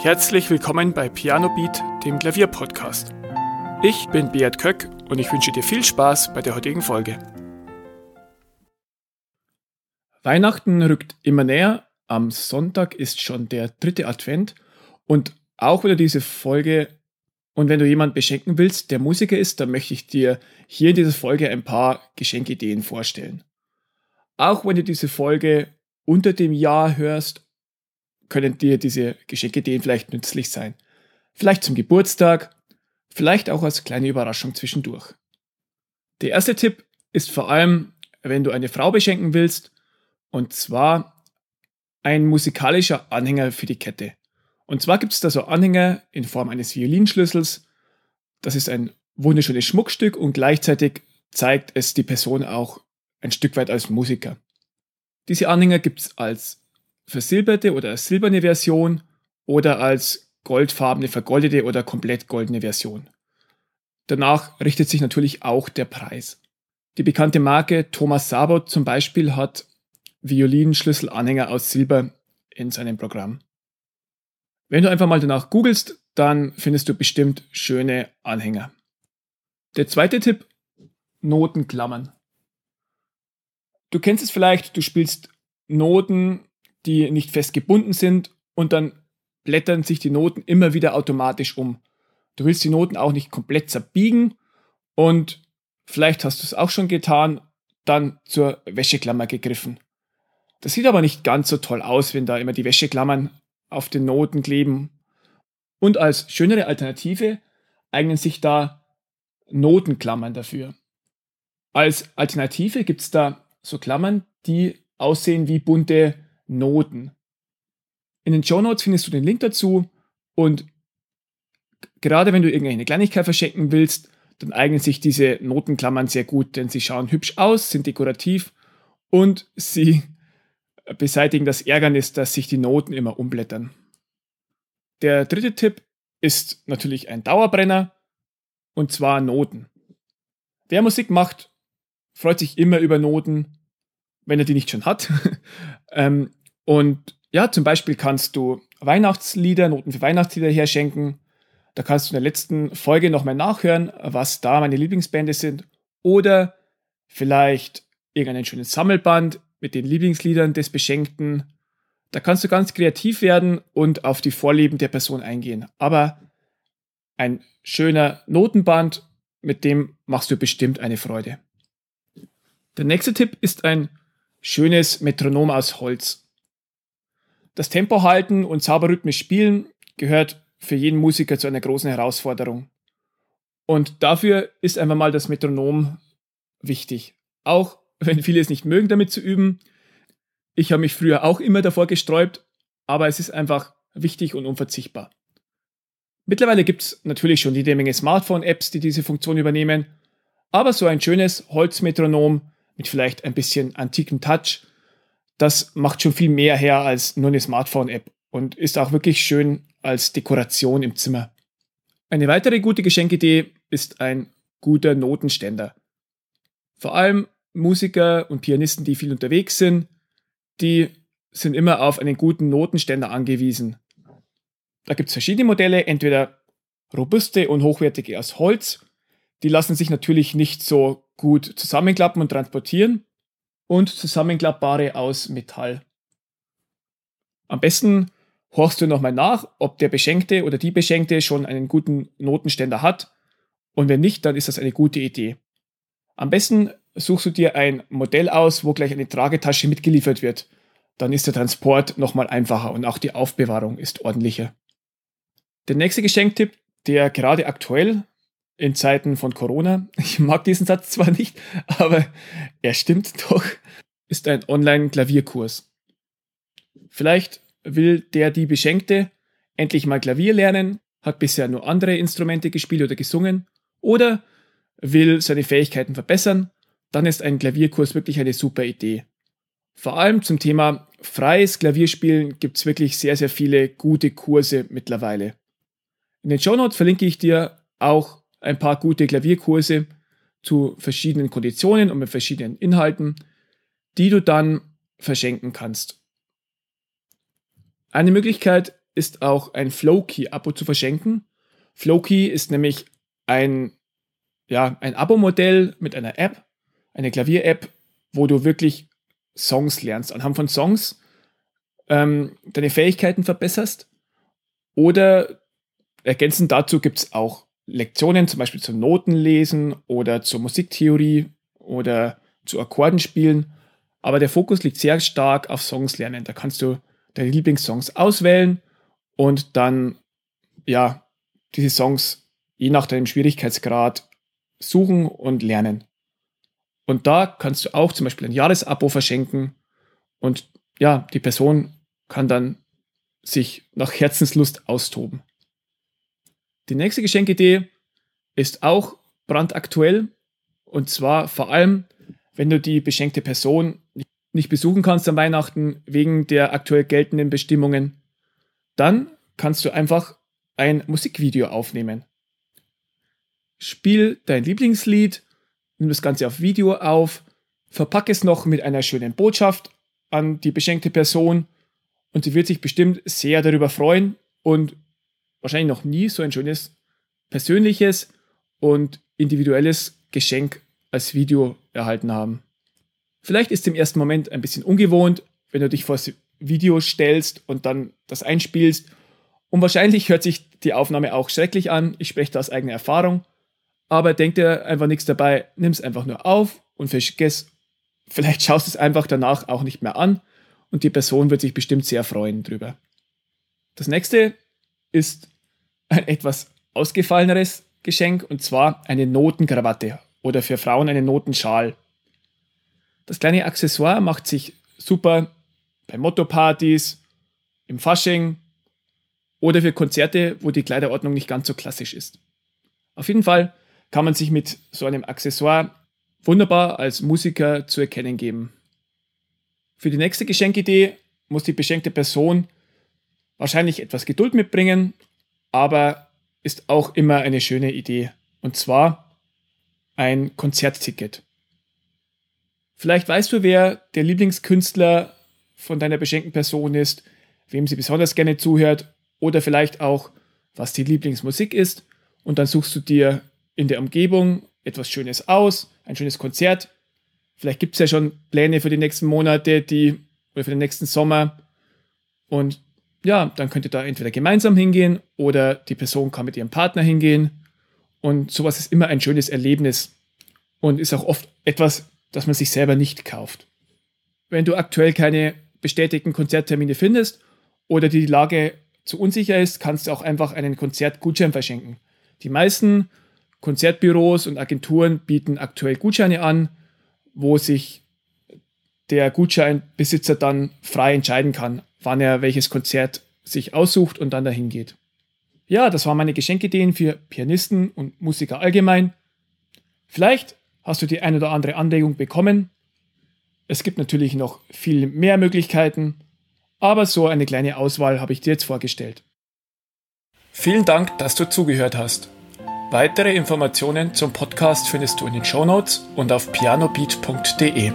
Herzlich willkommen bei Piano Beat, dem Klavierpodcast. Ich bin Beat Köck und ich wünsche dir viel Spaß bei der heutigen Folge. Weihnachten rückt immer näher. Am Sonntag ist schon der dritte Advent und auch wenn du diese Folge und wenn du jemanden beschenken willst, der Musiker ist, dann möchte ich dir hier in dieser Folge ein paar Geschenkideen vorstellen. Auch wenn du diese Folge unter dem Jahr hörst können dir diese Geschenkideen vielleicht nützlich sein. Vielleicht zum Geburtstag, vielleicht auch als kleine Überraschung zwischendurch. Der erste Tipp ist vor allem, wenn du eine Frau beschenken willst, und zwar ein musikalischer Anhänger für die Kette. Und zwar gibt es da so Anhänger in Form eines Violinschlüssels. Das ist ein wunderschönes Schmuckstück und gleichzeitig zeigt es die Person auch ein Stück weit als Musiker. Diese Anhänger gibt es als versilberte oder silberne Version oder als goldfarbene, vergoldete oder komplett goldene Version. Danach richtet sich natürlich auch der Preis. Die bekannte Marke Thomas Sabot zum Beispiel hat Violinschlüsselanhänger aus Silber in seinem Programm. Wenn du einfach mal danach googelst, dann findest du bestimmt schöne Anhänger. Der zweite Tipp, Notenklammern. Du kennst es vielleicht, du spielst Noten die nicht fest gebunden sind und dann blättern sich die Noten immer wieder automatisch um. Du willst die Noten auch nicht komplett zerbiegen und vielleicht hast du es auch schon getan, dann zur Wäscheklammer gegriffen. Das sieht aber nicht ganz so toll aus, wenn da immer die Wäscheklammern auf den Noten kleben. Und als schönere Alternative eignen sich da Notenklammern dafür. Als Alternative gibt es da so Klammern, die aussehen wie bunte Noten. In den Show Notes findest du den Link dazu und gerade wenn du irgendeine Kleinigkeit verschenken willst, dann eignen sich diese Notenklammern sehr gut, denn sie schauen hübsch aus, sind dekorativ und sie beseitigen das Ärgernis, dass sich die Noten immer umblättern. Der dritte Tipp ist natürlich ein Dauerbrenner und zwar Noten. Wer Musik macht, freut sich immer über Noten, wenn er die nicht schon hat. ähm, und ja, zum Beispiel kannst du Weihnachtslieder, Noten für Weihnachtslieder herschenken. Da kannst du in der letzten Folge nochmal nachhören, was da meine Lieblingsbände sind. Oder vielleicht irgendeinen schönen Sammelband mit den Lieblingsliedern des Beschenkten. Da kannst du ganz kreativ werden und auf die Vorlieben der Person eingehen. Aber ein schöner Notenband, mit dem machst du bestimmt eine Freude. Der nächste Tipp ist ein schönes Metronom aus Holz. Das Tempo halten und sauber rhythmisch spielen gehört für jeden Musiker zu einer großen Herausforderung. Und dafür ist einfach mal das Metronom wichtig. Auch wenn viele es nicht mögen, damit zu üben. Ich habe mich früher auch immer davor gesträubt, aber es ist einfach wichtig und unverzichtbar. Mittlerweile gibt es natürlich schon jede Menge Smartphone-Apps, die diese Funktion übernehmen, aber so ein schönes Holzmetronom mit vielleicht ein bisschen antiken Touch das macht schon viel mehr her als nur eine Smartphone-App und ist auch wirklich schön als Dekoration im Zimmer. Eine weitere gute Geschenkidee ist ein guter Notenständer. Vor allem Musiker und Pianisten, die viel unterwegs sind, die sind immer auf einen guten Notenständer angewiesen. Da gibt es verschiedene Modelle, entweder robuste und hochwertige aus Holz, die lassen sich natürlich nicht so gut zusammenklappen und transportieren, und zusammenklappbare aus Metall. Am besten horchst du nochmal nach, ob der Beschenkte oder die Beschenkte schon einen guten Notenständer hat. Und wenn nicht, dann ist das eine gute Idee. Am besten suchst du dir ein Modell aus, wo gleich eine Tragetasche mitgeliefert wird. Dann ist der Transport nochmal einfacher und auch die Aufbewahrung ist ordentlicher. Der nächste Geschenktipp, der gerade aktuell in Zeiten von Corona, ich mag diesen Satz zwar nicht, aber er stimmt doch, ist ein Online-Klavierkurs. Vielleicht will der die Beschenkte endlich mal Klavier lernen, hat bisher nur andere Instrumente gespielt oder gesungen oder will seine Fähigkeiten verbessern, dann ist ein Klavierkurs wirklich eine super Idee. Vor allem zum Thema freies Klavierspielen gibt es wirklich sehr, sehr viele gute Kurse mittlerweile. In den Show Notes verlinke ich dir auch ein paar gute Klavierkurse zu verschiedenen Konditionen und mit verschiedenen Inhalten, die du dann verschenken kannst. Eine Möglichkeit ist auch ein Flowkey-Abo zu verschenken. Flowkey ist nämlich ein, ja, ein Abo-Modell mit einer App, eine Klavier-App, wo du wirklich Songs lernst, anhand von Songs ähm, deine Fähigkeiten verbesserst. Oder ergänzend dazu gibt es auch Lektionen, zum Beispiel zum Notenlesen oder zur Musiktheorie oder zu Akkordenspielen. Aber der Fokus liegt sehr stark auf Songs lernen. Da kannst du deine Lieblingssongs auswählen und dann, ja, diese Songs je nach deinem Schwierigkeitsgrad suchen und lernen. Und da kannst du auch zum Beispiel ein Jahresabo verschenken und ja, die Person kann dann sich nach Herzenslust austoben. Die nächste Geschenkidee ist auch brandaktuell und zwar vor allem, wenn du die beschenkte Person nicht besuchen kannst an Weihnachten wegen der aktuell geltenden Bestimmungen, dann kannst du einfach ein Musikvideo aufnehmen. Spiel dein Lieblingslied, nimm das Ganze auf Video auf, verpack es noch mit einer schönen Botschaft an die beschenkte Person und sie wird sich bestimmt sehr darüber freuen und wahrscheinlich noch nie so ein schönes persönliches und individuelles Geschenk als Video erhalten haben. Vielleicht ist es im ersten Moment ein bisschen ungewohnt, wenn du dich vor das Video stellst und dann das einspielst. Und wahrscheinlich hört sich die Aufnahme auch schrecklich an. Ich spreche da aus eigener Erfahrung. Aber denk dir einfach nichts dabei. Nimm es einfach nur auf und vergiss. Vielleicht schaust du es einfach danach auch nicht mehr an. Und die Person wird sich bestimmt sehr freuen drüber. Das nächste ist ein etwas ausgefalleneres Geschenk und zwar eine Notenkrawatte oder für Frauen einen Notenschal. Das kleine Accessoire macht sich super bei Motto-Partys, im Fasching oder für Konzerte, wo die Kleiderordnung nicht ganz so klassisch ist. Auf jeden Fall kann man sich mit so einem Accessoire wunderbar als Musiker zu erkennen geben. Für die nächste Geschenkidee muss die beschenkte Person wahrscheinlich etwas Geduld mitbringen, aber ist auch immer eine schöne Idee. Und zwar ein Konzertticket. Vielleicht weißt du, wer der Lieblingskünstler von deiner beschenkten Person ist, wem sie besonders gerne zuhört oder vielleicht auch, was die Lieblingsmusik ist. Und dann suchst du dir in der Umgebung etwas Schönes aus, ein schönes Konzert. Vielleicht gibt es ja schon Pläne für die nächsten Monate, die oder für den nächsten Sommer. Und ja, dann könnt ihr da entweder gemeinsam hingehen oder die Person kann mit ihrem Partner hingehen. Und sowas ist immer ein schönes Erlebnis und ist auch oft etwas, das man sich selber nicht kauft. Wenn du aktuell keine bestätigten Konzerttermine findest oder die Lage zu unsicher ist, kannst du auch einfach einen Konzertgutschein verschenken. Die meisten Konzertbüros und Agenturen bieten aktuell Gutscheine an, wo sich der Gutscheinbesitzer dann frei entscheiden kann, wann er welches Konzert sich aussucht und dann dahin geht. Ja, das waren meine Geschenkideen für Pianisten und Musiker allgemein. Vielleicht hast du die ein oder andere Anregung bekommen. Es gibt natürlich noch viel mehr Möglichkeiten, aber so eine kleine Auswahl habe ich dir jetzt vorgestellt. Vielen Dank, dass du zugehört hast. Weitere Informationen zum Podcast findest du in den Shownotes und auf pianobeat.de.